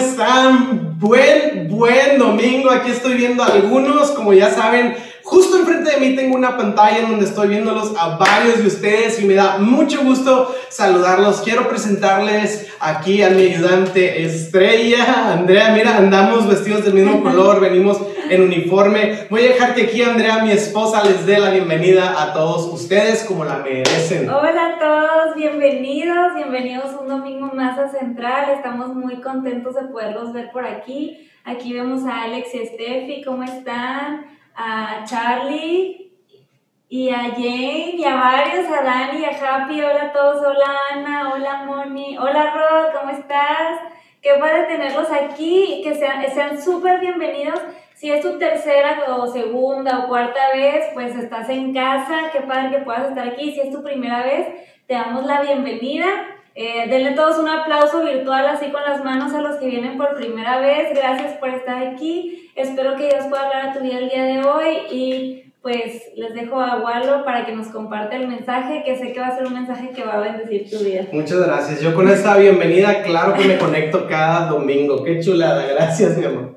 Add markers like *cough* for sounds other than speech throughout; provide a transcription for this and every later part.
están? Buen, buen domingo. Aquí estoy viendo algunos, como ya saben, Justo enfrente de mí tengo una pantalla en donde estoy viéndolos a varios de ustedes y me da mucho gusto saludarlos. Quiero presentarles aquí a mi ayudante estrella, Andrea. Mira, andamos vestidos del mismo color, venimos en uniforme. Voy a dejar que aquí Andrea, mi esposa, les dé la bienvenida a todos ustedes como la merecen. Hola a todos, bienvenidos, bienvenidos un domingo más a Central. Estamos muy contentos de poderlos ver por aquí. Aquí vemos a Alex y Steffi, ¿cómo están? A Charlie y a Jane y a varios, a Dani, a Happy, hola a todos, hola Ana, hola Moni, hola Rod, ¿cómo estás? Qué padre tenerlos aquí y que sean sean súper bienvenidos. Si es tu tercera o segunda o cuarta vez, pues estás en casa, qué padre que puedas estar aquí. Si es tu primera vez, te damos la bienvenida. Eh, denle todos un aplauso virtual así con las manos a los que vienen por primera vez. Gracias por estar aquí. Espero que Dios pueda hablar a tu vida el día de hoy y pues les dejo a Wallo para que nos comparte el mensaje, que sé que va a ser un mensaje que va a bendecir tu vida. Muchas gracias. Yo con esta bienvenida, claro que me conecto cada domingo. Qué chulada. Gracias, mi amor.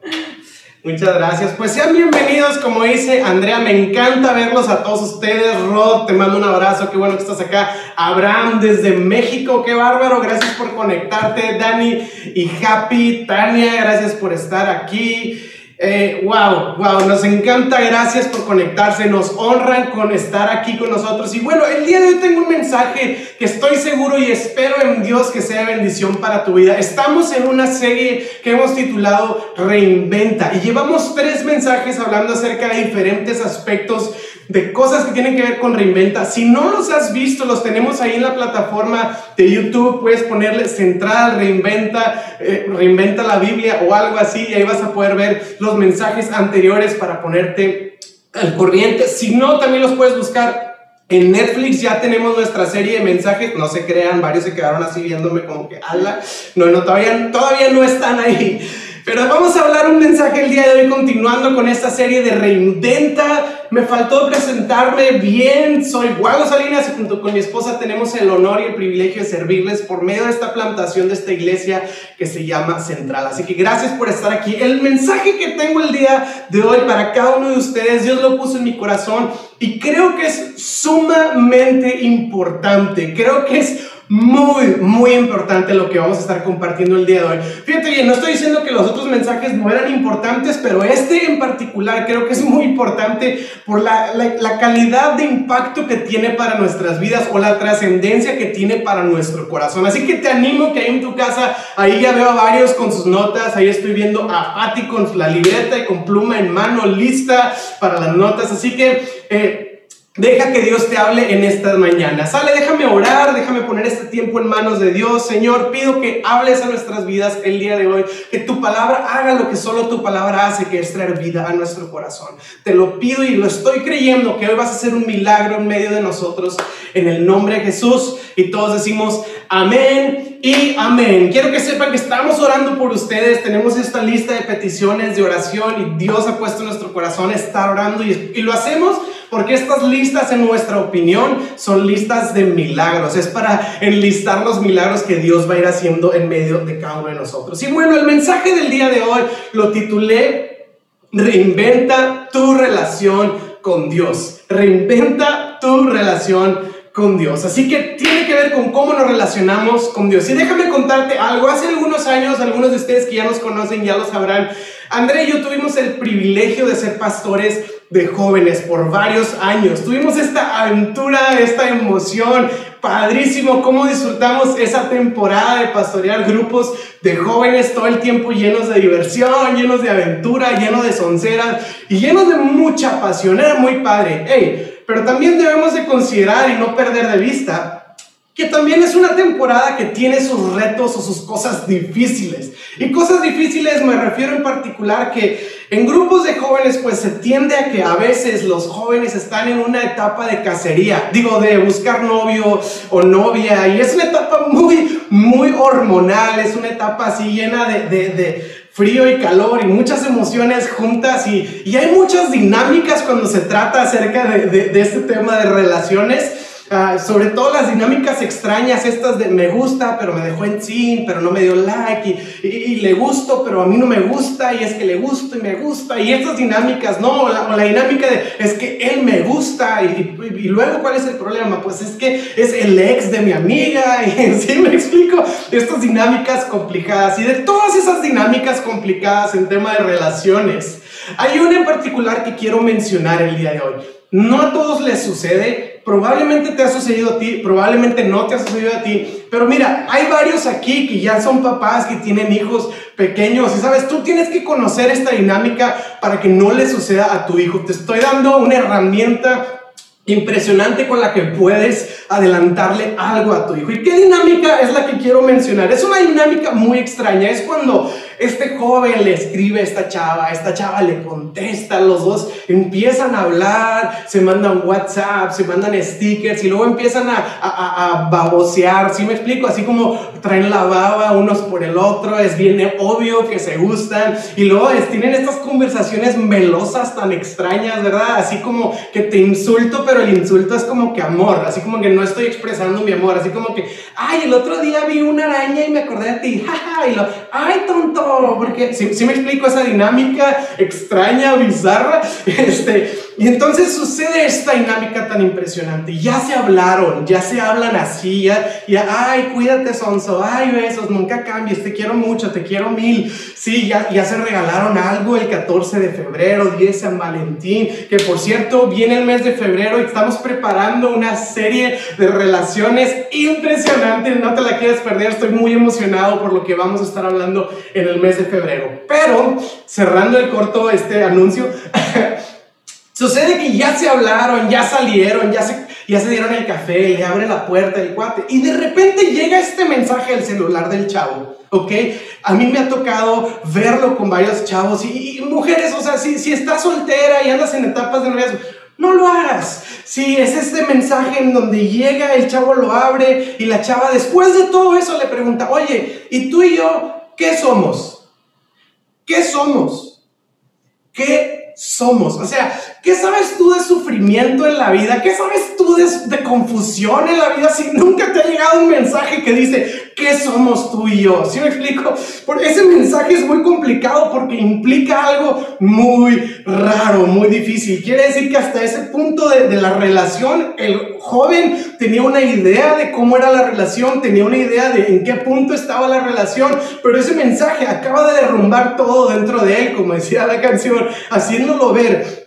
Muchas gracias. Pues sean bienvenidos, como dice Andrea, me encanta verlos a todos ustedes. Rod, te mando un abrazo, qué bueno que estás acá. Abraham desde México, qué bárbaro, gracias por conectarte. Dani y Happy, Tania, gracias por estar aquí. Eh, wow, wow, nos encanta, gracias por conectarse, nos honran con estar aquí con nosotros. Y bueno, el día de hoy tengo un mensaje que estoy seguro y espero en Dios que sea bendición para tu vida. Estamos en una serie que hemos titulado Reinventa y llevamos tres mensajes hablando acerca de diferentes aspectos de cosas que tienen que ver con Reinventa. Si no los has visto, los tenemos ahí en la plataforma de YouTube. Puedes ponerle Central, Reinventa, eh, Reinventa la Biblia o algo así y ahí vas a poder ver los mensajes anteriores para ponerte al corriente. Si no, también los puedes buscar en Netflix ya tenemos nuestra serie de mensajes, no se crean, varios se quedaron así viéndome como que, ala, no, no, todavía, todavía no están ahí. Pero vamos a hablar un mensaje el día de hoy continuando con esta serie de Reinventa. Me faltó presentarme bien. Soy Guado Salinas y junto con mi esposa tenemos el honor y el privilegio de servirles por medio de esta plantación de esta iglesia que se llama Central. Así que gracias por estar aquí. El mensaje que tengo el día de hoy para cada uno de ustedes, Dios lo puso en mi corazón y creo que es sumamente importante. Creo que es muy, muy importante lo que vamos a estar compartiendo el día de hoy. Fíjate bien, no estoy diciendo que los otros mensajes no eran importantes, pero este en particular creo que es muy importante por la, la, calidad de impacto que tiene para nuestras vidas o la trascendencia que tiene para nuestro corazón. Así que te animo que ahí en tu casa, ahí ya veo a varios con sus notas, ahí estoy viendo a Patti con la libreta y con pluma en mano lista para las notas. Así que... Eh, Deja que Dios te hable en estas mañanas. Sale, déjame orar, déjame poner este tiempo en manos de Dios. Señor, pido que hables a nuestras vidas el día de hoy, que tu palabra haga lo que solo tu palabra hace, que es traer vida a nuestro corazón. Te lo pido y lo estoy creyendo que hoy vas a hacer un milagro en medio de nosotros, en el nombre de Jesús. Y todos decimos amén y amén. Quiero que sepan que estamos orando por ustedes. Tenemos esta lista de peticiones de oración y Dios ha puesto en nuestro corazón estar orando y, y lo hacemos porque estas listas, en nuestra opinión, son listas de milagros. Es para enlistar los milagros que Dios va a ir haciendo en medio de cada uno de nosotros. Y bueno, el mensaje del día de hoy lo titulé Reinventa tu relación con Dios. Reinventa tu relación con Dios. Así que tiene que ver con cómo nos relacionamos con Dios. Y déjame contarte algo. Hace algunos años, algunos de ustedes que ya nos conocen ya lo sabrán, André y yo tuvimos el privilegio de ser pastores de jóvenes por varios años. Tuvimos esta aventura, esta emoción, padrísimo, cómo disfrutamos esa temporada de pastorear grupos de jóvenes todo el tiempo llenos de diversión, llenos de aventura, llenos de sonceras y llenos de mucha pasión. Era muy padre. Hey, pero también debemos de considerar y no perder de vista que también es una temporada que tiene sus retos o sus cosas difíciles. Y cosas difíciles me refiero en particular que en grupos de jóvenes pues se tiende a que a veces los jóvenes están en una etapa de cacería, digo, de buscar novio o novia, y es una etapa muy, muy hormonal, es una etapa así llena de, de, de frío y calor y muchas emociones juntas y, y, hay muchas dinámicas cuando se trata acerca de, de, de este tema de relaciones. Ah, sobre todo las dinámicas extrañas, estas de me gusta, pero me dejó en sí, pero no me dio like, y, le gusto, pero a mí no me gusta, y es que le gusto y me gusta, y estas dinámicas, no, la, o la dinámica de es que él me gusta, y, y, luego cuál es el problema, pues es que es el ex de mi amiga, *laughs* y sí me explico, estas dinámicas complicadas, y de todas esas dinámicas complicadas en tema de relaciones, hay una en particular que quiero mencionar el día de hoy. No a todos les sucede, probablemente te ha sucedido a ti, probablemente no te ha sucedido a ti, pero mira, hay varios aquí que ya son papás, que tienen hijos pequeños y sabes, tú tienes que conocer esta dinámica para que no le suceda a tu hijo. Te estoy dando una herramienta impresionante con la que puedes adelantarle algo a tu hijo. ¿Y qué dinámica es la que quiero mencionar? Es una dinámica muy extraña. Es cuando este joven le escribe a esta chava, esta chava le contesta, los dos empiezan a hablar, se mandan WhatsApp, se mandan stickers y luego empiezan a, babosear, ¿sí me explico? Así como traen la baba unos por el otro, es bien obvio que se gustan y luego tienen estas conversaciones melosas tan extrañas, ¿verdad? Así como que te insulto, pero el insulto es como que amor, así como que no estoy expresando mi amor, así como que, ay, el otro día vi una araña y me acordé de ti, *laughs* jaja, y lo, ay, tonto, porque si, me explico esa dinámica extraña, bizarra, *laughs* este, y entonces sucede esta dinámica tan impresionante. Ya se hablaron, ya se hablan así, ya, ya ay, cuídate, Sonso, ay, besos, nunca cambies, te quiero mucho, te quiero mil. Sí, ya, ya se regalaron algo el 14 de febrero, 10 San Valentín, que por cierto, viene el mes de febrero y estamos preparando una serie de relaciones impresionantes. No te la quieres perder, estoy muy emocionado por lo que vamos a estar hablando en el mes de febrero. Pero, cerrando el corto este anuncio, *laughs* Sucede que ya se hablaron, ya salieron, ya se, ya se dieron el café, le abre la puerta el cuate y de repente llega este mensaje al celular del chavo, ¿ok? A mí me ha tocado verlo con varios chavos y, mujeres, o sea, si, si estás soltera y andas en etapas de noviazgo, no lo hagas. Si es este mensaje en donde llega, el chavo lo abre y la chava después de todo eso le pregunta, oye, ¿y tú y yo qué somos? ¿Qué somos? ¿Qué somos? O sea, ¿Qué sabes tú de sufrimiento en la vida? ¿Qué sabes tú de, confusión en la vida si nunca te ha llegado un mensaje que dice, ¿qué somos tú y yo? ¿Sí me explico? Porque ese mensaje es muy complicado porque implica algo muy raro, muy difícil. Quiere decir que hasta ese punto de, de la relación, el joven tenía una idea de cómo era la relación, tenía una idea de en qué punto estaba la relación, pero ese mensaje acaba de derrumbar todo dentro de él, como decía la canción, haciéndolo ver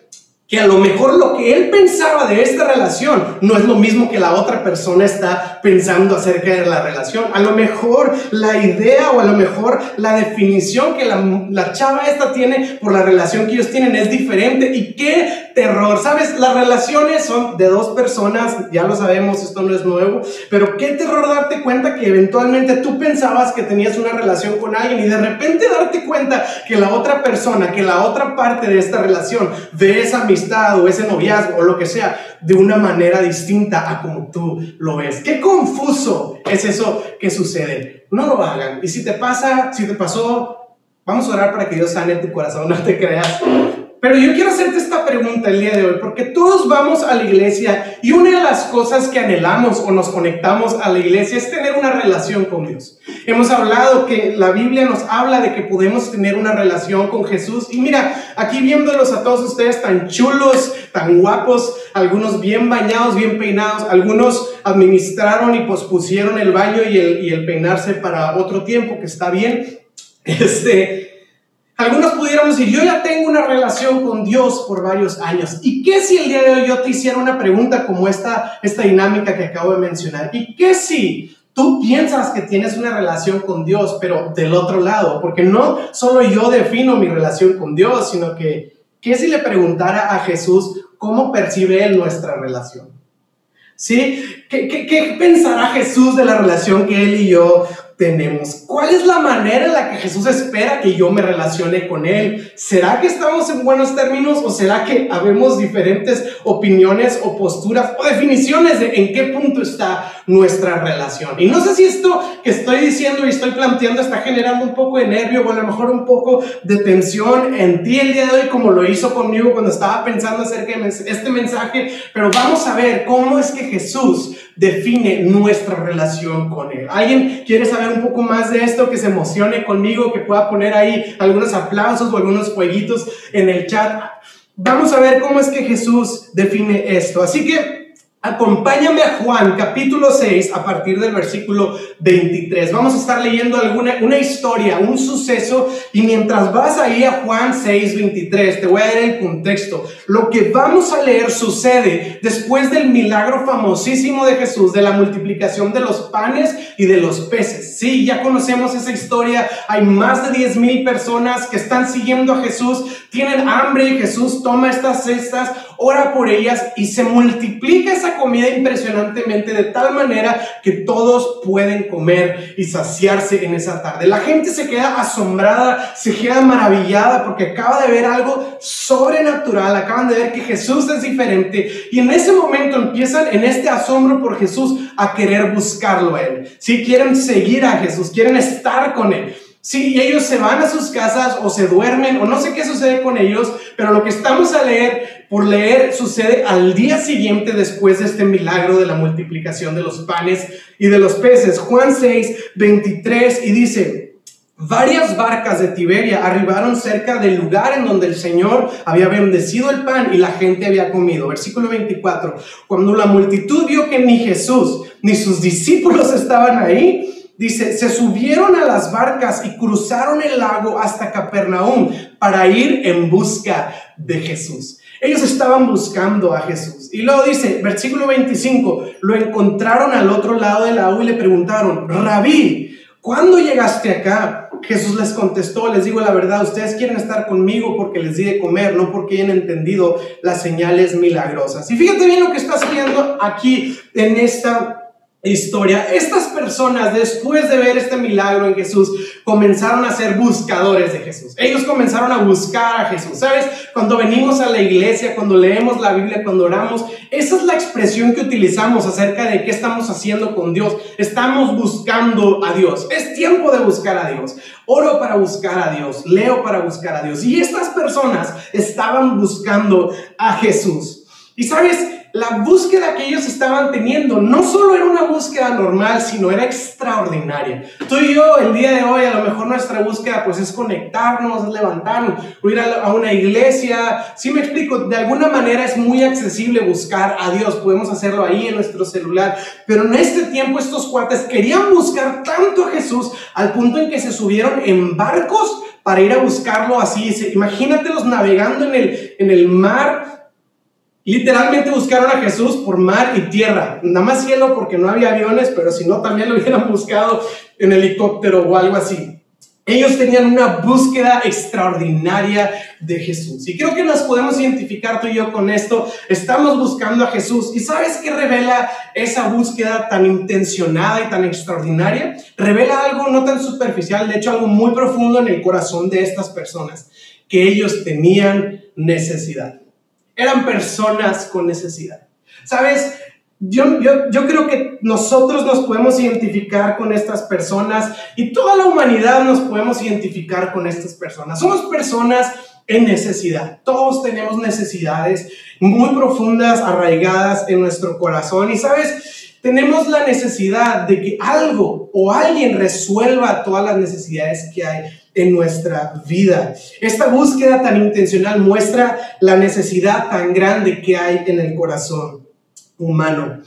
que a lo mejor lo que él pensaba de esta relación no es lo mismo que la otra persona está pensando acerca de la relación. A lo mejor la idea o a lo mejor la definición que la, la chava esta tiene por la relación que ellos tienen es diferente. Y qué terror, ¿sabes? Las relaciones son de dos personas, ya lo sabemos, esto no es nuevo, pero qué terror darte cuenta que eventualmente tú pensabas que tenías una relación con alguien y de repente darte cuenta que la otra persona, que la otra parte de esta relación ve esa o ese noviazgo o lo que sea de una manera distinta a como tú lo ves. Qué confuso es eso que sucede. No lo hagan. Y si te pasa, si te pasó, vamos a orar para que Dios sane tu corazón, *laughs* no te creas. Pero yo quiero hacerte esta pregunta el día de hoy, porque todos vamos a la iglesia y una de las cosas que anhelamos o nos conectamos a la iglesia es tener una relación con Dios. Hemos hablado que la Biblia nos habla de que podemos tener una relación con Jesús. Y mira, aquí viéndolos a todos ustedes tan chulos, tan guapos, algunos bien bañados, bien peinados, algunos administraron y pospusieron el baño y el, y el peinarse para otro tiempo, que está bien. *laughs* Este, algunos pudiéramos decir, yo ya tengo una relación con Dios por varios años. ¿Y qué si el día de hoy yo te hiciera una pregunta como esta, esta dinámica que acabo de mencionar? ¿Y qué si tú piensas que tienes una relación con Dios, pero del otro lado? Porque no solo yo defino mi relación con Dios, sino que, ¿qué si le preguntara a Jesús cómo percibe Él nuestra relación? ¿Sí? ¿Qué, qué, qué pensará Jesús de la relación que Él y yo tenemos. ¿Cuál es la manera en la que Jesús espera que yo me relacione con Él? ¿Será que estamos en buenos términos o será que habemos diferentes opiniones o posturas o definiciones de en qué punto está nuestra relación? Y no sé si esto que estoy diciendo y estoy planteando está generando un poco de nervio o a lo mejor un poco de tensión en ti el día de hoy como lo hizo conmigo cuando estaba pensando acerca de este mensaje, pero vamos a ver cómo es que Jesús define nuestra relación con Él. ¿Alguien quiere saber un poco más de esto? Que se emocione conmigo, que pueda poner ahí algunos aplausos o algunos jueguitos en el chat. Vamos a ver cómo es que Jesús define esto. Así que Acompáñame a Juan capítulo 6 a partir del versículo 23. Vamos a estar leyendo alguna una historia, un suceso y mientras vas ahí a Juan 6, 23, te voy a dar el contexto. Lo que vamos a leer sucede después del milagro famosísimo de Jesús de la multiplicación de los panes y de los peces. Sí, ya conocemos esa historia. Hay más de 10 mil personas que están siguiendo a Jesús, tienen hambre y Jesús toma estas cestas, ora por ellas y se multiplica esa comida impresionantemente de tal manera que todos pueden comer y saciarse en esa tarde. La gente se queda asombrada, se queda maravillada porque acaba de ver algo sobrenatural, acaban de ver que Jesús es diferente y en ese momento empiezan en este asombro por Jesús a querer buscarlo a Él. Si quieren seguir a Jesús, quieren estar con Él. Si ellos se van a sus casas o se duermen o no sé qué sucede con ellos, pero lo que estamos a leer, por leer, sucede al día siguiente después de este milagro de la multiplicación de los panes y de los peces. Juan 6, 23 y dice, Varias barcas de Tiberia arribaron cerca del lugar en donde el Señor había bendecido el pan y la gente había comido. Versículo 24. Cuando la multitud vio que ni Jesús ni sus discípulos estaban ahí, Dice, se subieron a las barcas y cruzaron el lago hasta Capernaum para ir en busca de Jesús. Ellos estaban buscando a Jesús. Y luego dice, versículo 25, lo encontraron al otro lado del lago y le preguntaron, Rabí, ¿cuándo llegaste acá? Jesús les contestó, les digo la verdad, ustedes quieren estar conmigo porque les di de comer, no porque hayan entendido las señales milagrosas. Y fíjate bien lo que está haciendo aquí en esta historia, estas personas después de ver este milagro en Jesús comenzaron a ser buscadores de Jesús. Ellos comenzaron a buscar a Jesús. ¿Sabes? Cuando venimos a la iglesia, cuando leemos la Biblia, cuando oramos, esa es la expresión que utilizamos acerca de qué estamos haciendo con Dios. Estamos buscando a Dios. Es tiempo de buscar a Dios. Oro para buscar a Dios, leo para buscar a Dios. Y estas personas estaban buscando a Jesús. Y sabes, la búsqueda que ellos estaban teniendo no solo era una búsqueda normal, sino era extraordinaria. Tú y yo, el día de hoy, a lo mejor nuestra búsqueda pues es conectarnos, es levantarnos, o ir a, una iglesia. Si me explico, de alguna manera es muy accesible buscar a Dios, podemos hacerlo ahí en nuestro celular, pero en este tiempo estos cuates querían buscar tanto a Jesús al punto en que se subieron en barcos para ir a buscarlo así. Imagínatelos navegando en el, en el mar Literalmente buscaron a Jesús por mar y tierra. Nada más cielo porque no había aviones, pero si no, también lo hubieran buscado en helicóptero o algo así. Ellos tenían una búsqueda extraordinaria de Jesús. Y creo que nos podemos identificar tú y yo con esto. Estamos buscando a Jesús. ¿Y sabes qué revela esa búsqueda tan intencionada y tan extraordinaria? Revela algo no tan superficial, de hecho algo muy profundo en el corazón de estas personas, que ellos tenían necesidad. Eran personas con necesidad. ¿Sabes? Yo, yo, yo, creo que nosotros nos podemos identificar con estas personas y toda la humanidad nos podemos identificar con estas personas. Somos personas en necesidad. Todos tenemos necesidades muy profundas, arraigadas en nuestro corazón. Y sabes, tenemos la necesidad de que algo o alguien resuelva todas las necesidades que hay en nuestra vida. Esta búsqueda tan intencional muestra la necesidad tan grande que hay en el corazón humano.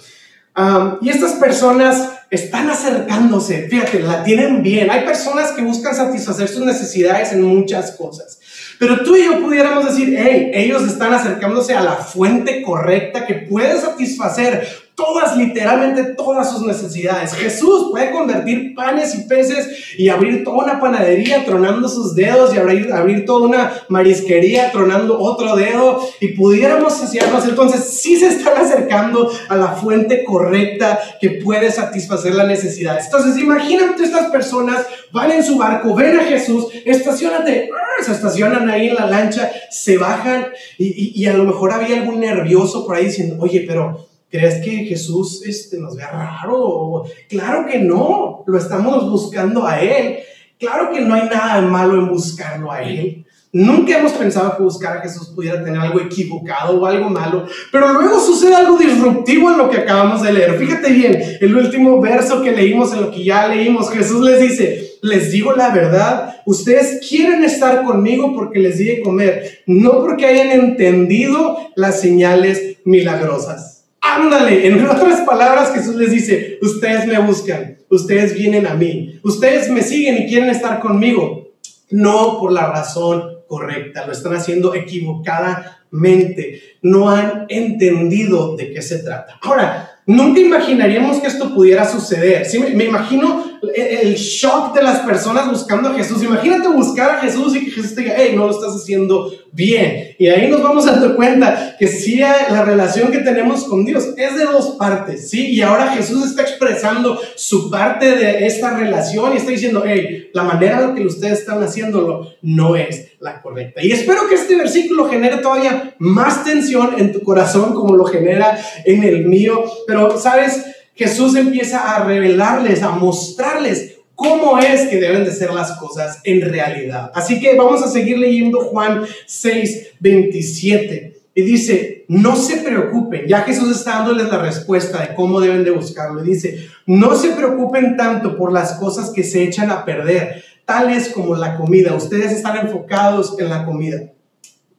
y estas personas están acercándose, fíjate, la tienen bien. Hay personas que buscan satisfacer sus necesidades en muchas cosas. Pero tú y yo pudiéramos decir, hey, ellos están acercándose a la fuente correcta que puede satisfacer todas, literalmente todas sus necesidades. Jesús puede convertir panes y peces y abrir toda una panadería tronando sus dedos y abrir, abrir toda una marisquería tronando otro dedo y pudiéramos saciarnos. Entonces sí se están acercando a la fuente correcta que puede satisfacer las necesidades. Entonces imagínate estas personas van en su barco, ven a Jesús, estacionate, se estacionan ahí en la lancha, se bajan y, y a lo mejor había algún nervioso por ahí diciendo, oye, pero ¿Crees que Jesús este, nos ve raro? Claro que no, lo estamos buscando a Él. Claro que no hay nada de malo en buscarlo a Él. Nunca hemos pensado que buscar a Jesús pudiera tener algo equivocado o algo malo, pero luego sucede algo disruptivo en lo que acabamos de leer. Fíjate bien, el último verso que leímos, en lo que ya leímos, Jesús les dice, les digo la verdad, ustedes quieren estar conmigo porque les di de comer, no porque hayan entendido las señales milagrosas. Ándale, en otras palabras Jesús les dice, ustedes me buscan, ustedes vienen a mí, ustedes me siguen y quieren estar conmigo, no por la razón correcta, lo están haciendo equivocadamente, no han entendido de qué se trata. Ahora, nunca imaginaríamos que esto pudiera suceder, ¿sí? me, imagino el shock de las personas buscando a Jesús. Imagínate buscar a Jesús y que Jesús te diga, hey, no lo estás haciendo bien. Y ahí nos vamos dar cuenta que sí, la relación que tenemos con Dios es de dos partes, ¿sí? Y ahora Jesús está expresando su parte de esta relación y está diciendo, hey, la manera en que ustedes están haciéndolo no es la correcta. Y espero que este versículo genere todavía más tensión en tu corazón como lo genera en el mío. Pero, ¿sabes? Jesús empieza a revelarles, a mostrarles cómo es que deben de ser las cosas en realidad. Así que vamos a seguir leyendo Juan 6, 27. Y dice, no se preocupen, ya Jesús está dándoles la respuesta de cómo deben de buscarlo. Dice, no se preocupen tanto por las cosas que se echan a perder, tales como la comida. Ustedes están enfocados en la comida.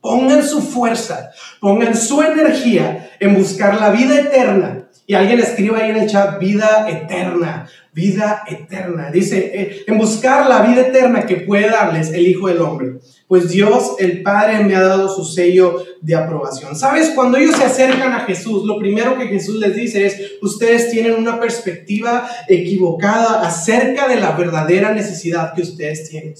Pongan su fuerza, pongan su energía en buscar la vida eterna y alguien escribe ahí en el chat, vida eterna, vida eterna. Dice, eh, en buscar la vida eterna que puede darles el Hijo del Hombre. Pues Dios, el Padre, me ha dado su sello de aprobación. ¿Sabes? Cuando ellos se acercan a Jesús, lo primero que Jesús les dice es, ustedes tienen una perspectiva equivocada acerca de la verdadera necesidad que ustedes tienen.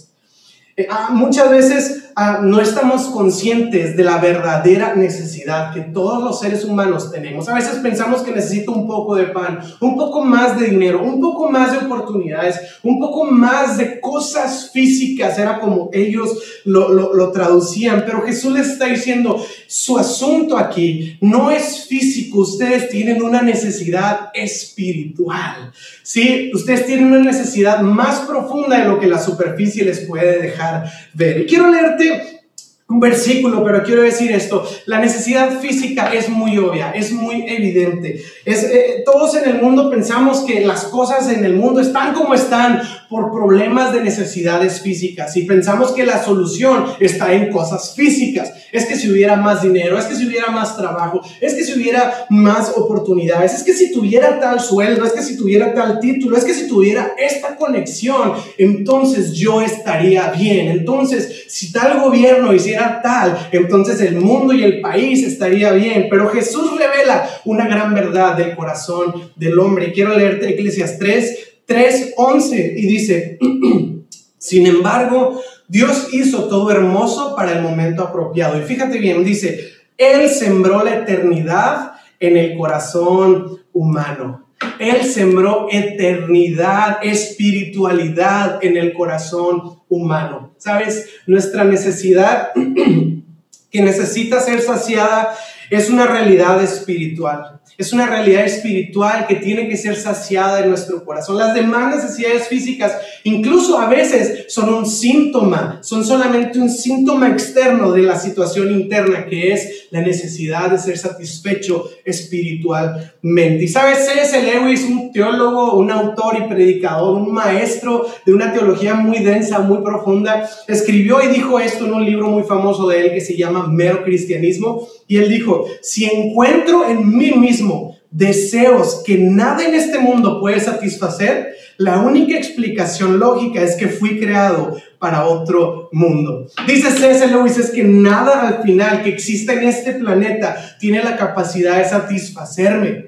Eh, ah, muchas veces ah, no estamos conscientes de la verdadera necesidad que todos los seres humanos tenemos. A veces pensamos que necesito un poco de pan, un poco más de dinero, un poco más de oportunidades, un poco más de cosas físicas. Era como ellos lo, lo traducían. Pero Jesús les está diciendo, su asunto aquí no es físico, ustedes tienen una necesidad espiritual. ¿sí? Ustedes tienen una necesidad más profunda de lo que la superficie les puede dejar ver. Y quiero leerte un versículo, pero quiero decir esto, la necesidad física es muy obvia, es muy evidente. Eh, todos en el mundo pensamos que las cosas en el mundo están como están por problemas de necesidades físicas y pensamos que la solución está en cosas físicas. Es que si hubiera más dinero, es que si hubiera más trabajo, es que si hubiera más oportunidades, es que si tuviera tal sueldo, es que si tuviera tal título, es que si tuviera esta conexión, entonces yo estaría bien. Entonces, si tal gobierno hiciera tal, entonces el mundo y el país estaría bien. Pero Jesús revela una gran verdad del corazón del hombre. Quiero leerte Eclesias 3, 3.11 y dice, *clears throat* sin embargo, Dios hizo todo hermoso para el momento apropiado. Y fíjate bien, dice, Él sembró la eternidad en el corazón humano. Él sembró eternidad, espiritualidad en el corazón humano. ¿Sabes? Nuestra necesidad *clears throat* que necesita ser saciada es una realidad espiritual. Es una realidad espiritual que tiene que ser saciada en nuestro corazón. Las demás necesidades físicas, incluso a veces, son un síntoma, son solamente un síntoma externo de la situación interna que es la necesidad de ser satisfecho espiritualmente. Y sabes, C.S. Lewis, un teólogo, un autor y predicador, un maestro de una teología muy densa, muy profunda, escribió y dijo esto en un libro muy famoso de él que se llama Mero Cristianismo. Y él dijo, si encuentro en mí mismo deseos que nada en este mundo puede satisfacer, la única explicación lógica es que fui creado para otro mundo. Dice C.S. Lewis es que nada al final que exista en este planeta tiene la capacidad de satisfacerme.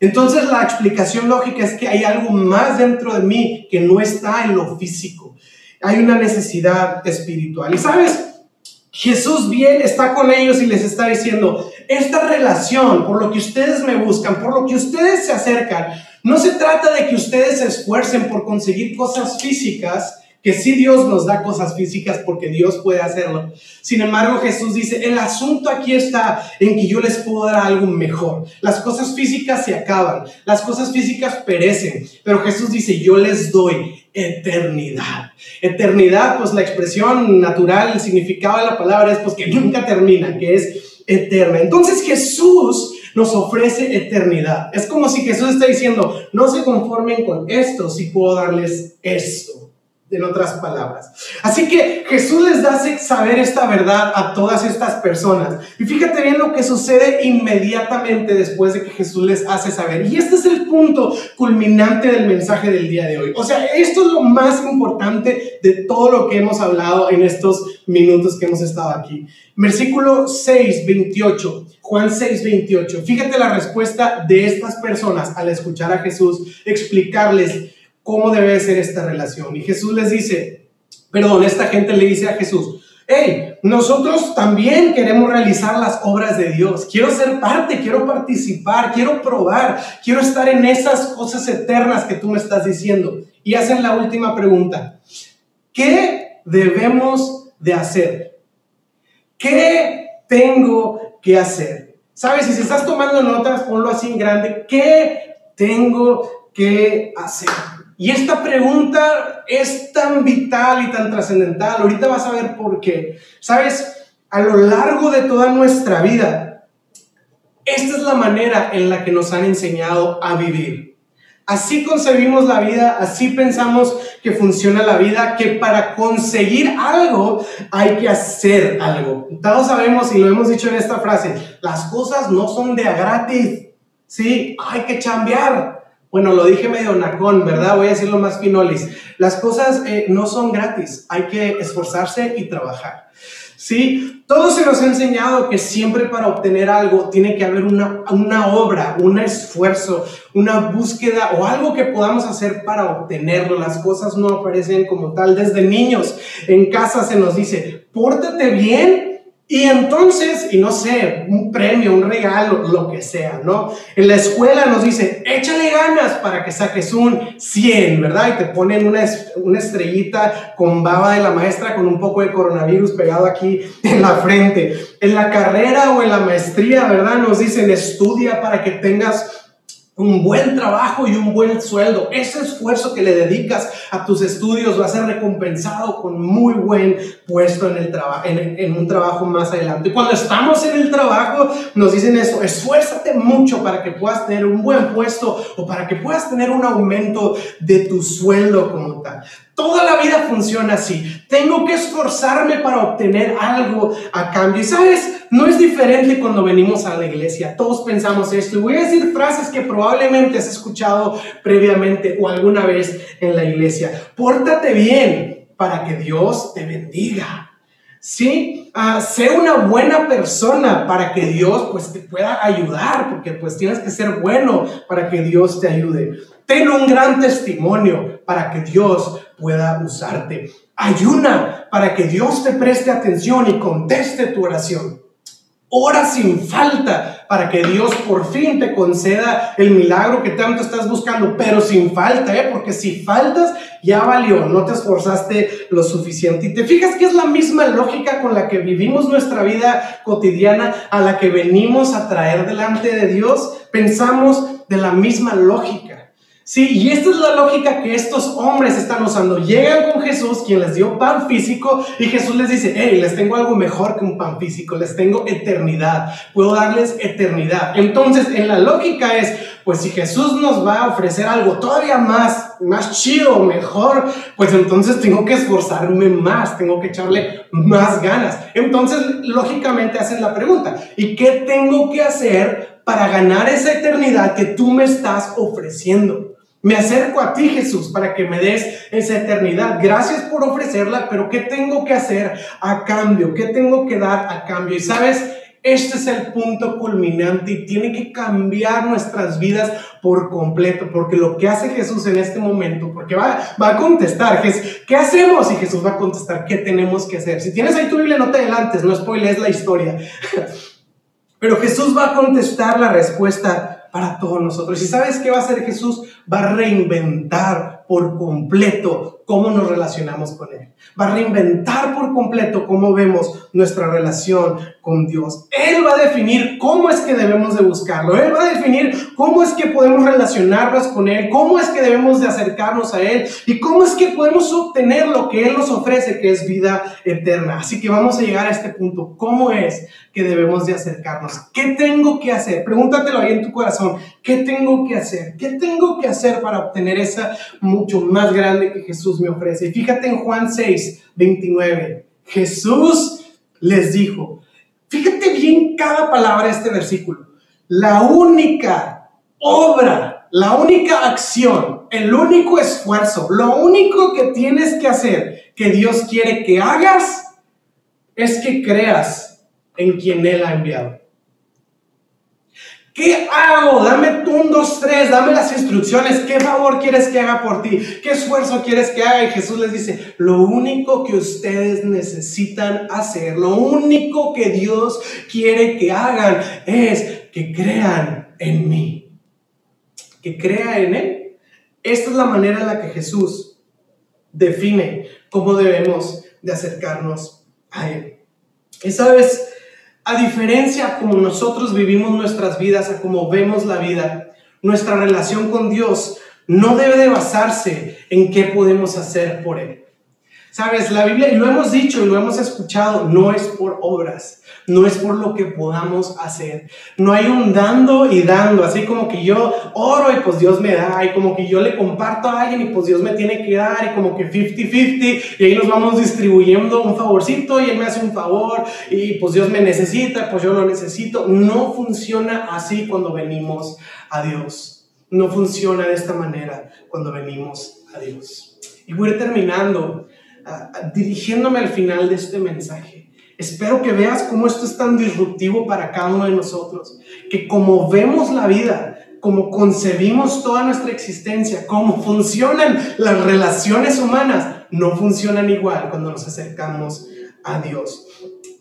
Entonces la explicación lógica es que hay algo más dentro de mí que no está en lo físico. Hay una necesidad espiritual. Y sabes, Jesús bien está con ellos y les está diciendo, esta relación, por lo que ustedes me buscan, por lo que ustedes se acercan, no se trata de que ustedes se esfuercen por conseguir cosas físicas, que sí Dios nos da cosas físicas porque Dios puede hacerlo. Sin embargo, Jesús dice, el asunto aquí está en que yo les puedo dar algo mejor. Las cosas físicas se acaban, las cosas físicas perecen, pero Jesús dice, yo les doy eternidad. Eternidad, pues la expresión natural, el significado de la palabra es pues que nunca termina, que es eterna. Entonces Jesús nos ofrece eternidad. Es como si Jesús está diciendo, no se conformen con esto, si puedo darles esto en otras palabras. Así que Jesús les da saber esta verdad a todas estas personas. Y fíjate bien lo que sucede inmediatamente después de que Jesús les hace saber. Y este es el punto culminante del mensaje del día de hoy. O sea, esto es lo más importante de todo lo que hemos hablado en estos minutos que hemos estado aquí. Versículo 6, 28. Juan 6, 28. Fíjate la respuesta de estas personas al escuchar a Jesús explicarles cómo debe ser esta relación. Y Jesús les dice, perdón, esta gente le dice a Jesús, hey, nosotros también queremos realizar las obras de Dios. Quiero ser parte, quiero participar, quiero probar, quiero estar en esas cosas eternas que tú me estás diciendo. Y hacen la última pregunta. ¿Qué debemos de hacer? ¿Qué tengo que hacer? ¿Sabes? Si se estás tomando notas, ponlo así en grande. ¿Qué tengo que hacer? Y esta pregunta es tan vital y tan trascendental. Ahorita vas a ver por qué. Sabes, a lo largo de toda nuestra vida, esta es la manera en la que nos han enseñado a vivir. Así concebimos la vida, así pensamos que funciona la vida, que para conseguir algo hay que hacer algo. Todos sabemos y lo hemos dicho en esta frase, las cosas no son de a gratis, ¿sí? Hay que chambear, bueno, lo dije medio nacón, ¿verdad? Voy a decirlo más finolis. Las cosas eh, no son gratis, hay que esforzarse y trabajar. ¿Sí? Todo se nos ha enseñado que siempre para obtener algo tiene que haber una, una obra, un esfuerzo, una búsqueda o algo que podamos hacer para obtenerlo. Las cosas no aparecen como tal. Desde niños en casa se nos dice, pórtate bien y entonces, y no sé, un premio, un regalo, lo que sea, ¿no? En la escuela nos dice, échale ganas para que saques un 100, ¿verdad? Y te ponen una, una estrellita con baba de la maestra con un poco de coronavirus pegado aquí *laughs* en la frente. En la carrera o en la maestría, ¿verdad? Nos dicen, estudia para que tengas un buen trabajo y un buen sueldo. Ese esfuerzo que le dedicas a tus estudios va a ser recompensado con muy buen puesto en, el trabajo en, un trabajo más adelante. Cuando estamos en el trabajo, nos dicen eso, esfuérzate mucho para que puedas tener un buen puesto o para que puedas tener un aumento de tu sueldo como tal. Toda la vida funciona así. Tengo que esforzarme para obtener algo a cambio. Y sabes, no es diferente cuando venimos a la iglesia. Todos pensamos esto. Y voy a decir frases que probablemente has escuchado previamente o alguna vez en la iglesia. Pórtate bien para que Dios te bendiga. ¿sí? Uh, sé una buena persona para que Dios pues te pueda ayudar, porque pues tienes que ser bueno para que Dios te ayude. Ten un gran testimonio para que Dios pueda usarte. Ayuna para que Dios te preste atención y conteste tu oración. Ora sin falta para que Dios por fin te conceda el milagro que tanto estás buscando, pero sin falta, ¿eh? porque si faltas ya valió, no te esforzaste lo suficiente. Y te fijas que es la misma lógica con la que vivimos nuestra vida cotidiana, a la que venimos a traer delante de Dios, pensamos de la misma lógica. Sí, y esta es la lógica que estos hombres están usando. Llegan con Jesús, quien les dio pan físico, y Jesús les dice, hey, les tengo algo mejor que un pan físico, les tengo eternidad, puedo darles eternidad. Entonces, en la lógica es, pues si Jesús nos va a ofrecer algo todavía más, más chido, mejor, pues entonces tengo que esforzarme más, tengo que echarle más ganas. Entonces, lógicamente hacen la pregunta, ¿y qué tengo que hacer para ganar esa eternidad que tú me estás ofreciendo? Me acerco a ti, Jesús, para que me des esa eternidad. Gracias por ofrecerla, pero ¿qué tengo que hacer a cambio? ¿Qué tengo que dar a cambio? Y sabes, Este es el punto culminante y tiene que cambiar nuestras vidas por completo, porque lo que hace Jesús en este momento, porque va, va a contestar, ¿qué hacemos? Y Jesús va a contestar, ¿qué tenemos que hacer? Si tienes ahí tu Biblia, no te adelantes, no spoilees la historia. *laughs* Pero Jesús va a contestar la respuesta para todos nosotros. ¿Y sabes qué va a hacer Jesús? Va a reinventar por completo cómo nos relacionamos con Él. Va a reinventar por completo cómo vemos nuestra relación con Dios. Él va a definir cómo es que debemos de buscarlo. Él va a definir cómo es que podemos relacionarnos con Él, cómo es que debemos de acercarnos a Él y cómo es que podemos obtener lo que Él nos ofrece, que es vida eterna. Así que vamos a llegar a este punto. ¿Cómo es que debemos de acercarnos? ¿Qué tengo que hacer? Pregúntatelo ahí en tu corazón. ¿Qué tengo que hacer? ¿Qué tengo que hacer para obtener esa mucho más grande que Jesús me ofrece? Fíjate en Juan 6, 29. Jesús les dijo, fíjate bien cada palabra de este versículo. La única obra, la única acción, el único esfuerzo, lo único que tienes que hacer, que Dios quiere que hagas, es que creas en quien Él ha enviado. ¿Qué hago? Dame tú un, dos, tres, dame las instrucciones. ¿Qué favor quieres que haga por ti? ¿Qué esfuerzo quieres que haga? Y Jesús les dice, lo único que ustedes necesitan hacer, lo único que Dios quiere que hagan es que crean en mí. Que crea en Él. Esta es la manera en la que Jesús define cómo debemos de acercarnos a Él. Y sabes, a diferencia como nosotros vivimos nuestras vidas, a como vemos la vida, nuestra relación con Dios no debe de basarse en qué podemos hacer por Él. Sabes, la Biblia, y lo hemos dicho y lo hemos escuchado, no es por obras, no es por lo que podamos hacer. No hay un dando y dando, así como que yo oro y pues Dios me da, y como que yo le comparto a alguien y pues Dios me tiene que dar, y como que 50-50, y ahí nos vamos distribuyendo un favorcito y Él me hace un favor, y pues Dios me necesita, pues yo lo necesito. No funciona así cuando venimos a Dios. No funciona de esta manera cuando venimos a Dios. Y voy terminando dirigiéndome al final de este mensaje. Espero que veas cómo esto es tan disruptivo para cada uno de nosotros, que como vemos la vida, como concebimos toda nuestra existencia, cómo funcionan las relaciones humanas, no funcionan igual cuando nos acercamos a Dios.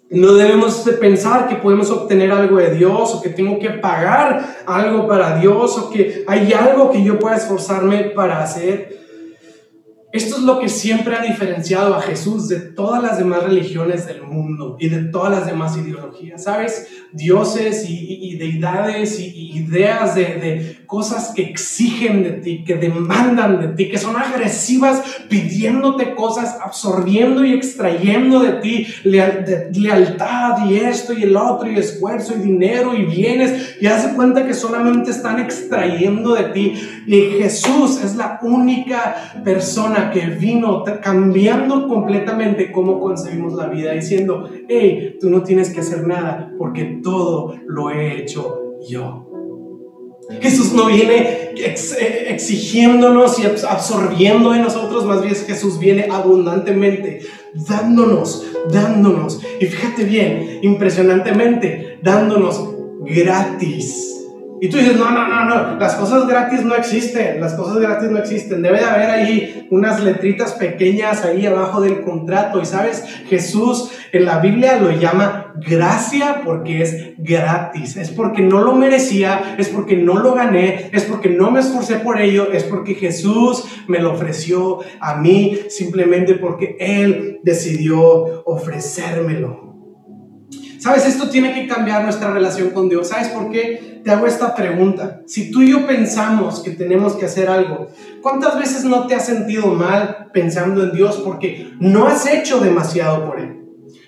No debemos de pensar que podemos obtener algo de Dios o que tengo que pagar algo para Dios o que hay algo que yo pueda esforzarme para hacer. Esto es lo que siempre ha diferenciado a Jesús de todas las demás religiones del mundo y de todas las demás ideologías. ¿Sabes? Dioses y, deidades y, ideas de, de, cosas que exigen de ti, que demandan de ti, que son agresivas pidiéndote cosas, absorbiendo y extrayendo de ti lealtad y esto y el otro y esfuerzo y dinero y bienes y hace cuenta que solamente están extrayendo de ti. Y Jesús es la única persona que vino cambiando completamente cómo concebimos la vida, diciendo, hey, tú no tienes que hacer nada porque todo lo he hecho yo. Jesús no viene exigiéndonos y absorbiendo de nosotros, más bien Jesús viene abundantemente, dándonos, dándonos. Y fíjate bien, impresionantemente, dándonos gratis. Y tú dices, no, no, no, no, las cosas gratis no existen, las cosas gratis no existen. Debe de haber ahí unas letritas pequeñas ahí abajo del contrato. Y sabes, Jesús en la Biblia lo llama gracia porque es gratis. Es porque no lo merecía, es porque no lo gané, es porque no me esforcé por ello, es porque Jesús me lo ofreció a mí simplemente porque Él decidió ofrecérmelo. Sabes, esto tiene que cambiar nuestra relación con Dios. ¿Sabes por qué? Te hago esta pregunta. Si tú y yo pensamos que tenemos que hacer algo, ¿cuántas veces no te has sentido mal pensando en Dios porque no has hecho demasiado por Él?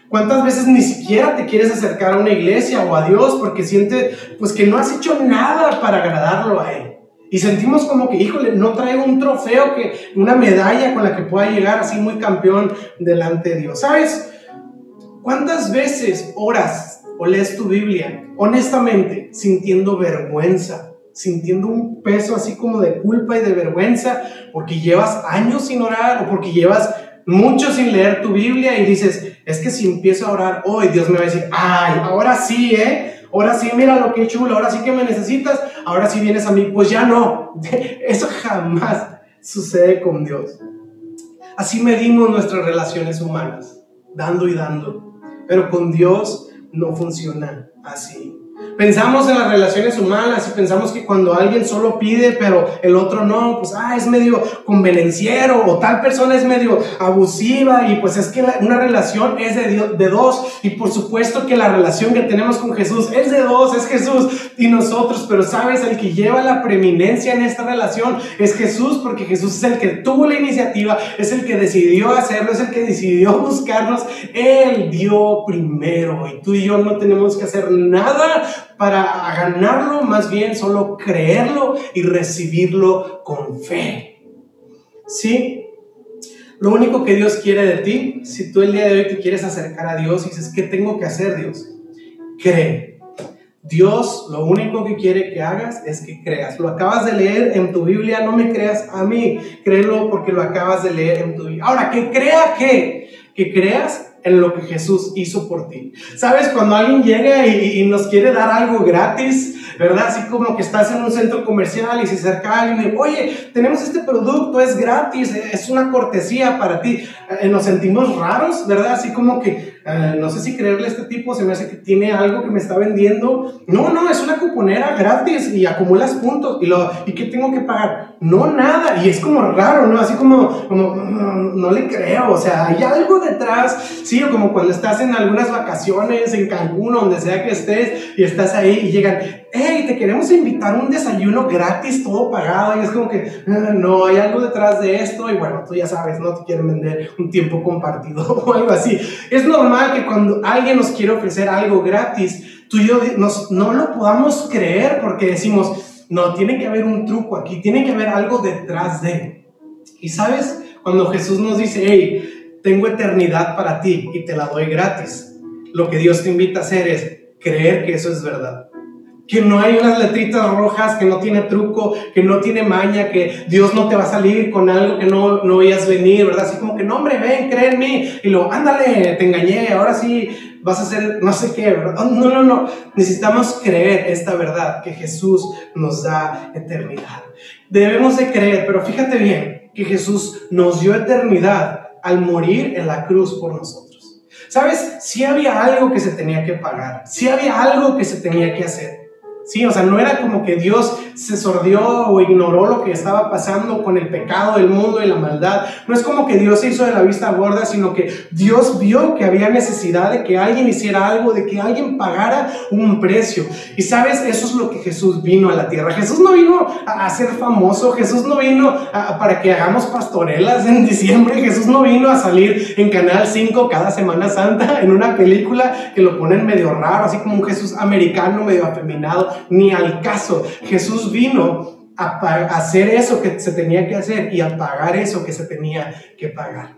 ¿Cuántas veces ni siquiera te quieres acercar a una iglesia o a Dios porque sientes pues que no has hecho nada para agradarlo a Él? Y sentimos como que, híjole, no traigo un trofeo, que una medalla con la que pueda llegar así muy campeón delante de Dios. ¿Sabes? ¿Cuántas veces oras o lees tu Biblia honestamente sintiendo vergüenza, sintiendo un peso así como de culpa y de vergüenza porque llevas años sin orar o porque llevas mucho sin leer tu Biblia y dices, es que si empiezo a orar hoy, Dios me va a decir, ay, ahora sí, ¿eh? Ahora sí, mira lo que chulo, ahora sí que me necesitas, ahora sí vienes a mí. Pues ya no, *laughs* eso jamás sucede con Dios. Así medimos nuestras relaciones humanas, dando y dando. Pero con Dios no funciona así. Pensamos en las relaciones humanas y pensamos que cuando alguien solo pide, pero el otro no, pues, ah, es medio convenenciero o tal persona es medio abusiva y pues es que una relación es de, de dos. Y por supuesto que la relación que tenemos con Jesús es de dos, es Jesús y nosotros, pero sabes, el que lleva la preeminencia en esta relación es Jesús porque Jesús es el que tuvo la iniciativa, es el que decidió hacerlo, es el que decidió buscarnos, Él dio primero y tú y yo no tenemos que hacer nada para ganarlo, más bien solo creerlo y recibirlo con fe. ¿Sí? Lo único que Dios quiere de ti, si tú el día de hoy te quieres acercar a Dios y dices, ¿qué tengo que hacer Dios? Cree. Dios lo único que quiere que hagas es que creas. Lo acabas de leer en tu Biblia, no me creas a mí, créelo porque lo acabas de leer en tu Biblia. Ahora, que crea que, que creas en lo que Jesús hizo por ti. ¿Sabes? Cuando alguien llega y, nos quiere dar algo gratis, ¿verdad? Así como que estás en un centro comercial y se acerca alguien y, oye, tenemos este producto, es gratis, es una cortesía para ti. Eh, nos sentimos raros, ¿verdad? Así como que eh, no sé si creerle a este tipo, se me hace que tiene algo que me está vendiendo. No, no, es una cuponera gratis y acumulas puntos. ¿Y, lo, ¿y qué tengo que pagar? No, nada. Y es como raro, ¿no? Así como, como mm, no, le creo. O sea, hay algo detrás. Sí, o como cuando estás en algunas vacaciones en Cancún, donde sea que estés, y estás ahí y llegan, hey, te queremos invitar a un desayuno gratis, todo pagado. Y es como que, ah, no, hay algo detrás de esto. Y bueno, tú ya sabes, no te quieren vender un tiempo compartido *laughs* o algo así. Es normal que cuando alguien nos quiere ofrecer algo gratis, tú y yo nos, no lo podamos creer porque decimos, no, tiene que haber un truco aquí, tiene que haber algo detrás de. Y sabes, cuando Jesús nos dice, hey, tengo eternidad para ti y te la doy gratis, lo que Dios te invita a hacer es creer que eso es verdad que no hay unas letritas rojas, que no tiene truco, que no tiene maña, que Dios no te va a salir con algo que no, no veías venir, ¿verdad? Así como que, no, hombre, ven, cree en mí. Y luego, ándale, te engañé, ahora sí vas a hacer no sé qué, ¿verdad? No, no, no. Necesitamos creer esta verdad, que Jesús nos da eternidad. Debemos de creer, pero fíjate bien, que Jesús nos dio eternidad al morir en la cruz por nosotros. ¿Sabes? Si había algo que se tenía que pagar, si había algo que se tenía que hacer. Sí, o sea, no era como que Dios se sordió o ignoró lo que estaba pasando con el pecado del mundo y la maldad. No es como que Dios se hizo de la vista gorda, sino que Dios vio que había necesidad de que alguien hiciera algo, de que alguien pagara un precio. Y sabes, eso es lo que Jesús vino a la tierra. Jesús no vino a, ser famoso, Jesús no vino para que hagamos pastorelas en diciembre, Jesús no vino a salir en Canal 5 cada Semana Santa en una película que lo ponen medio raro, así como un Jesús americano medio afeminado ni al caso. Jesús vino a, hacer eso que se tenía que hacer y a pagar eso que se tenía que pagar.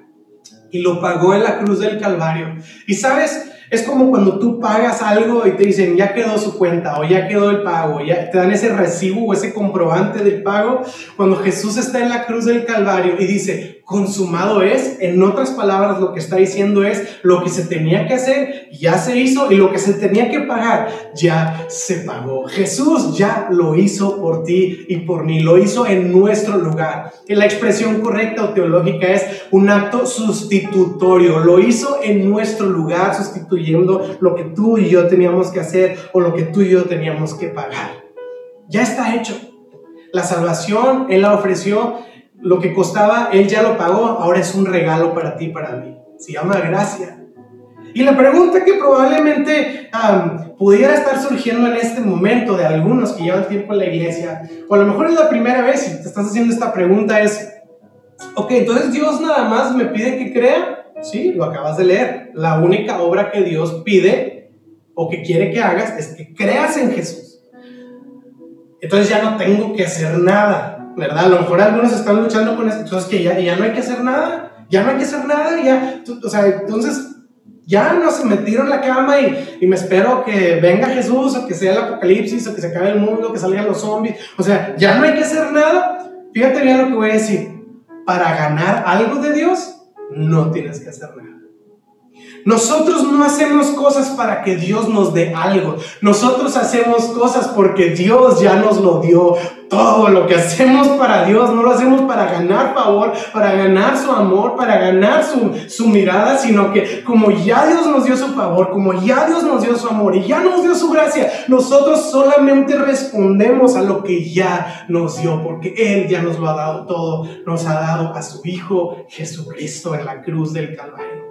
Y lo pagó en la cruz del Calvario. Y sabes, es como cuando tú pagas algo y te dicen, ya quedó su cuenta o ya quedó el pago, ya te dan ese recibo o ese comprobante del pago. Cuando Jesús está en la cruz del Calvario y dice, consumado es, en otras palabras, lo que está diciendo es lo que se tenía que hacer, ya se hizo y lo que se tenía que pagar, ya se pagó. Jesús ya lo hizo por ti y por mí, lo hizo en nuestro lugar. Y la expresión correcta o teológica es un acto sustitutorio, lo hizo en nuestro lugar, sustituyendo lo que tú y yo teníamos que hacer o lo que tú y yo teníamos que pagar. Ya está hecho. La salvación Él la ofreció lo que costaba, Él ya lo pagó, ahora es un regalo para ti, para mí. Se llama gracia. Y la pregunta que probablemente pudiera estar surgiendo en este momento de algunos que llevan tiempo en la iglesia, o a lo mejor es la primera vez y te estás haciendo esta pregunta, es, ok, entonces Dios nada más me pide que crea. Sí, lo acabas de leer. La única obra que Dios pide o que quiere que hagas es que creas en Jesús. Entonces ya no tengo que hacer nada. ¿verdad? A lo mejor algunos están luchando con eso, entonces que ya, ya no hay que hacer nada, ya no hay que hacer nada, ya, o sea, entonces ya no se metieron la cama y, y, me espero que venga Jesús o que sea el apocalipsis o que se acabe el mundo, que salgan los zombies, o sea, ya no hay que hacer nada. Fíjate bien lo que voy a decir, para ganar algo de Dios no tienes que hacer nada. Nosotros no hacemos cosas para que Dios nos dé algo. Nosotros hacemos cosas porque Dios ya nos lo dio. Todo lo que hacemos para Dios no lo hacemos para ganar favor, para ganar su amor, para ganar su, su mirada, sino que como ya Dios nos dio su favor, como ya Dios nos dio su amor y ya nos dio su gracia, nosotros solamente respondemos a lo que ya nos dio, porque Él ya nos lo ha dado todo. Nos ha dado a su Hijo Jesucristo en la cruz del Calvario.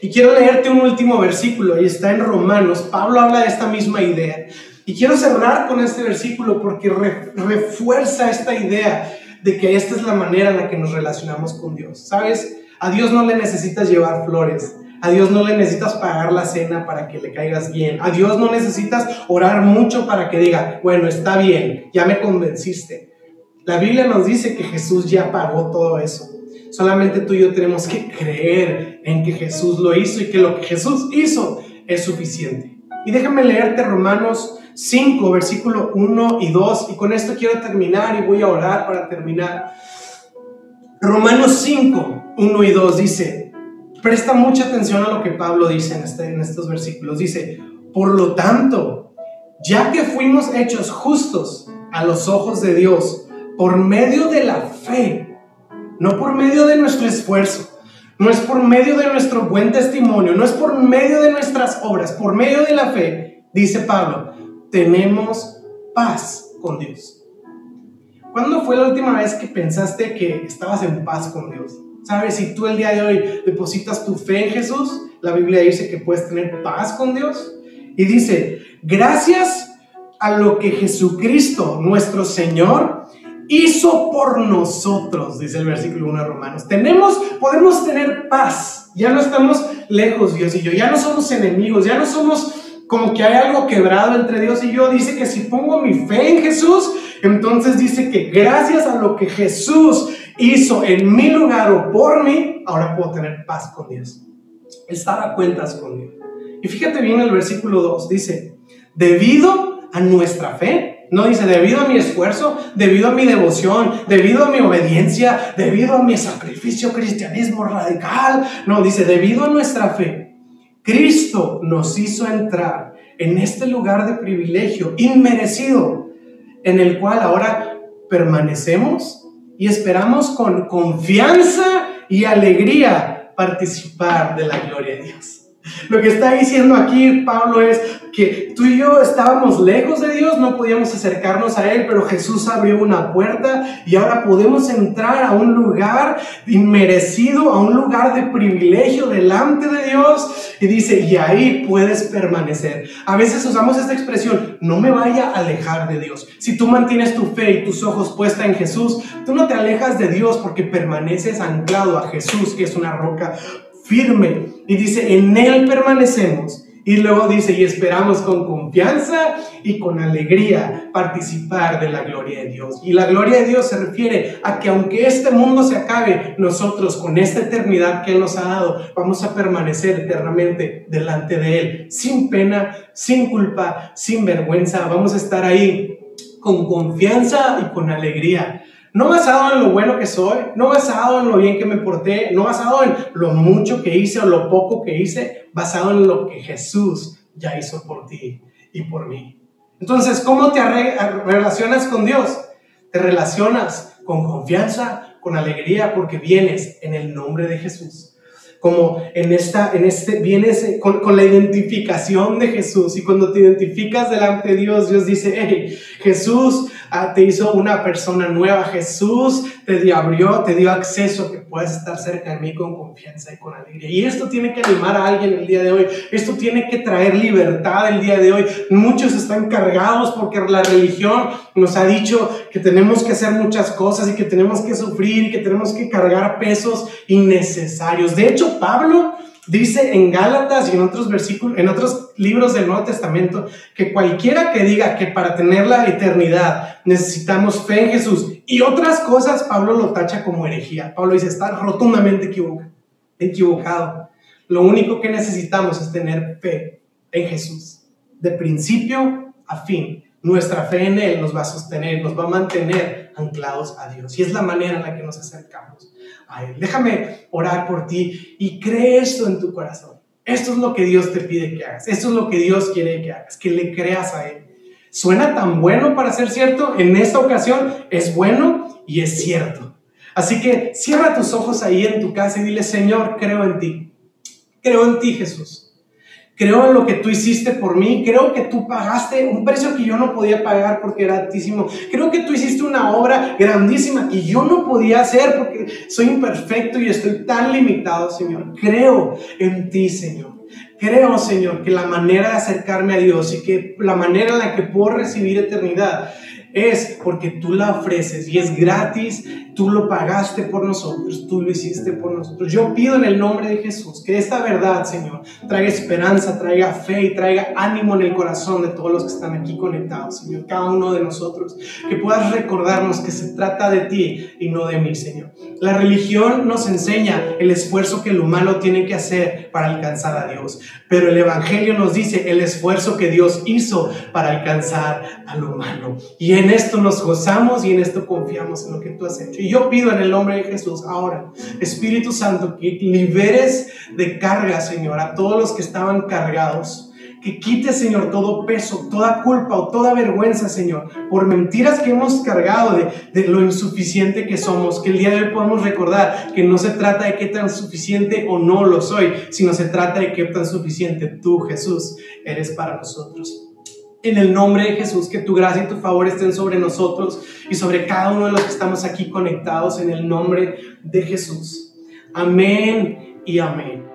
Y quiero leerte un último versículo y está en Romanos. Pablo habla de esta misma idea. Y quiero cerrar con este versículo porque refuerza esta idea de que esta es la manera en la que nos relacionamos con Dios. ¿Sabes? A Dios no le necesitas llevar flores. A Dios no le necesitas pagar la cena para que le caigas bien. A Dios no necesitas orar mucho para que diga, bueno, está bien, ya me convenciste. La Biblia nos dice que Jesús ya pagó todo eso. Solamente tú y yo tenemos que creer en que Jesús lo hizo y que lo que Jesús hizo es suficiente. Y déjame leerte Romanos 5, versículo 1 y 2. Y con esto quiero terminar y voy a orar para terminar. Romanos 5, 1 y 2 dice, presta mucha atención a lo que Pablo dice en, este, en estos versículos. Dice, por lo tanto, ya que fuimos hechos justos a los ojos de Dios por medio de la fe, no por medio de nuestro esfuerzo, no es por medio de nuestro buen testimonio, no es por medio de nuestras obras, por medio de la fe, dice Pablo, tenemos paz con Dios. ¿Cuándo fue la última vez que pensaste que estabas en paz con Dios? ¿Sabes? Si tú el día de hoy depositas tu fe en Jesús, la Biblia dice que puedes tener paz con Dios. Y dice, gracias a lo que Jesucristo, nuestro Señor, hizo por nosotros, dice el versículo 1 de Romanos. Tenemos, podemos tener paz. Ya no estamos lejos, Dios y yo. Ya no somos enemigos. Ya no somos como que hay algo quebrado entre Dios y yo. Dice que si pongo mi fe en Jesús, entonces dice que gracias a lo que Jesús hizo en mi lugar o por mí, ahora puedo tener paz con Dios. Estar a cuentas con Dios. Y fíjate bien el versículo 2. Dice, debido a nuestra fe, no dice, debido a mi esfuerzo, debido a mi devoción, debido a mi obediencia, debido a mi sacrificio cristianismo radical. No, dice, debido a nuestra fe, Cristo nos hizo entrar en este lugar de privilegio inmerecido, en el cual ahora permanecemos y esperamos con confianza y alegría participar de la gloria de Dios. Lo que está diciendo aquí Pablo es que tú y yo estábamos lejos de Dios, no podíamos acercarnos a Él, pero Jesús abrió una puerta y ahora podemos entrar a un lugar inmerecido, a un lugar de privilegio delante de Dios. Y dice, y ahí puedes permanecer. A veces usamos esta expresión, no me vaya a alejar de Dios. Si tú mantienes tu fe y tus ojos puestos en Jesús, tú no te alejas de Dios porque permaneces anclado a Jesús, que es una roca firme. Y dice, en Él permanecemos. Y luego dice, y esperamos con confianza y con alegría participar de la gloria de Dios. Y la gloria de Dios se refiere a que aunque este mundo se acabe, nosotros con esta eternidad que Él nos ha dado, vamos a permanecer eternamente delante de Él, sin pena, sin culpa, sin vergüenza. Vamos a estar ahí con confianza y con alegría. No basado en lo bueno que soy, no basado en lo bien que me porté, no basado en lo mucho que hice o lo poco que hice, basado en lo que Jesús ya hizo por ti y por mí. Entonces, ¿cómo te relacionas con Dios? Te relacionas con confianza, con alegría, porque vienes en el nombre de Jesús como en esta, en este, vienes con, con, la identificación de Jesús y cuando te identificas delante de Dios, Dios dice, hey, Jesús ah, te hizo una persona nueva, Jesús te abrió, te dio acceso que puedes estar cerca de mí con confianza y con alegría. Y esto tiene que animar a alguien el día de hoy, esto tiene que traer libertad el día de hoy. Muchos están cargados porque la religión nos ha dicho que tenemos que hacer muchas cosas y que tenemos que sufrir y que tenemos que cargar pesos innecesarios. De hecho, Pablo dice en Gálatas y en otros versículos, en otros libros del Nuevo Testamento, que cualquiera que diga que para tener la eternidad necesitamos fe en Jesús y otras cosas, Pablo lo tacha como herejía. Pablo dice, está rotundamente equivocado. equivocado. Lo único que necesitamos es tener fe en Jesús, de principio a fin, Nuestra fe en Él nos va a sostener, nos va a mantener anclados a Dios. Y es la manera en la que nos acercamos a Él. Déjame orar por ti y cree esto en tu corazón. Esto es lo que Dios te pide que hagas. Esto es lo que Dios quiere que hagas, que le creas a Él. Suena tan bueno para ser cierto. En esta ocasión es bueno y es cierto. Así que cierra tus ojos ahí en tu casa y dile, Señor, creo en ti. Creo en ti, Jesús. Creo en lo que tú hiciste por mí. Creo que tú pagaste un precio que yo no podía pagar porque era altísimo. Creo que tú hiciste una obra grandísima que yo no podía hacer porque soy imperfecto y estoy tan limitado, Señor. Creo en ti, Señor. Creo, Señor, que la manera de acercarme a Dios y que la manera en la que puedo recibir eternidad es porque tú la ofreces y es gratis, tú lo pagaste por nosotros, tú lo hiciste por nosotros. Yo pido en el nombre de Jesús que esta verdad, Señor, traiga esperanza, traiga fe y traiga ánimo en el corazón de todos los que están aquí conectados, Señor, cada uno de nosotros, que puedas recordarnos que se trata de ti y no de mí, Señor. La religión nos enseña el esfuerzo que el humano tiene que hacer para alcanzar a Dios, pero el Evangelio nos dice el esfuerzo que Dios hizo para alcanzar al humano. Y en esto nos gozamos y en esto confiamos en lo que tú has hecho. Y yo pido en el nombre de Jesús ahora, Espíritu Santo, que liberes de carga, Señor, a todos los que estaban cargados. Que quites, Señor, todo peso, toda culpa o toda vergüenza, Señor, por mentiras que hemos cargado de, de, lo insuficiente que somos. Que el día de hoy podamos recordar que no se trata de qué tan suficiente o no lo soy, sino se trata de qué tan suficiente tú, Jesús, eres para nosotros. En el nombre de Jesús, que tu gracia y tu favor estén sobre nosotros y sobre cada uno de los que estamos aquí conectados en el nombre de Jesús. Amén y amén.